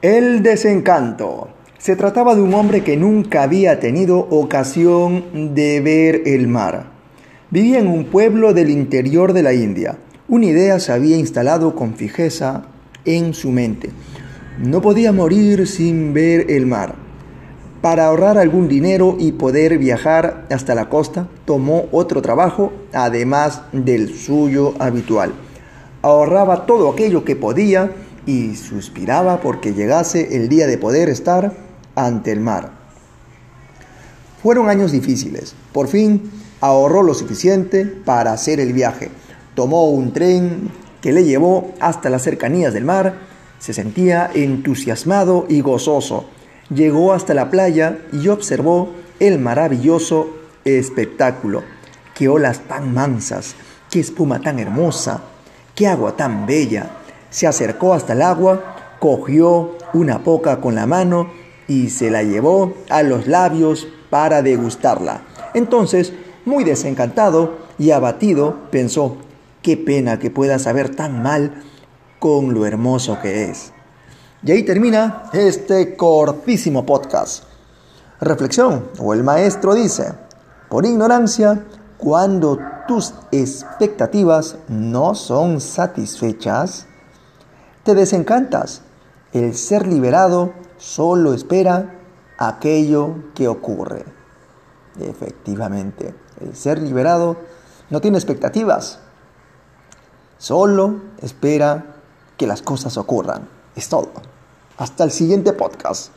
El desencanto. Se trataba de un hombre que nunca había tenido ocasión de ver el mar. Vivía en un pueblo del interior de la India. Una idea se había instalado con fijeza en su mente. No podía morir sin ver el mar. Para ahorrar algún dinero y poder viajar hasta la costa, tomó otro trabajo, además del suyo habitual. Ahorraba todo aquello que podía y suspiraba porque llegase el día de poder estar ante el mar. Fueron años difíciles. Por fin ahorró lo suficiente para hacer el viaje. Tomó un tren que le llevó hasta las cercanías del mar se sentía entusiasmado y gozoso. Llegó hasta la playa y observó el maravilloso espectáculo. Qué olas tan mansas, qué espuma tan hermosa, qué agua tan bella. Se acercó hasta el agua, cogió una poca con la mano y se la llevó a los labios para degustarla. Entonces, muy desencantado y abatido, pensó, qué pena que pueda saber tan mal con lo hermoso que es. Y ahí termina este cortísimo podcast. Reflexión, o el maestro dice, por ignorancia, cuando tus expectativas no son satisfechas, te desencantas. El ser liberado solo espera aquello que ocurre. Efectivamente, el ser liberado no tiene expectativas, solo espera que las cosas ocurran. Es todo. Hasta el siguiente podcast.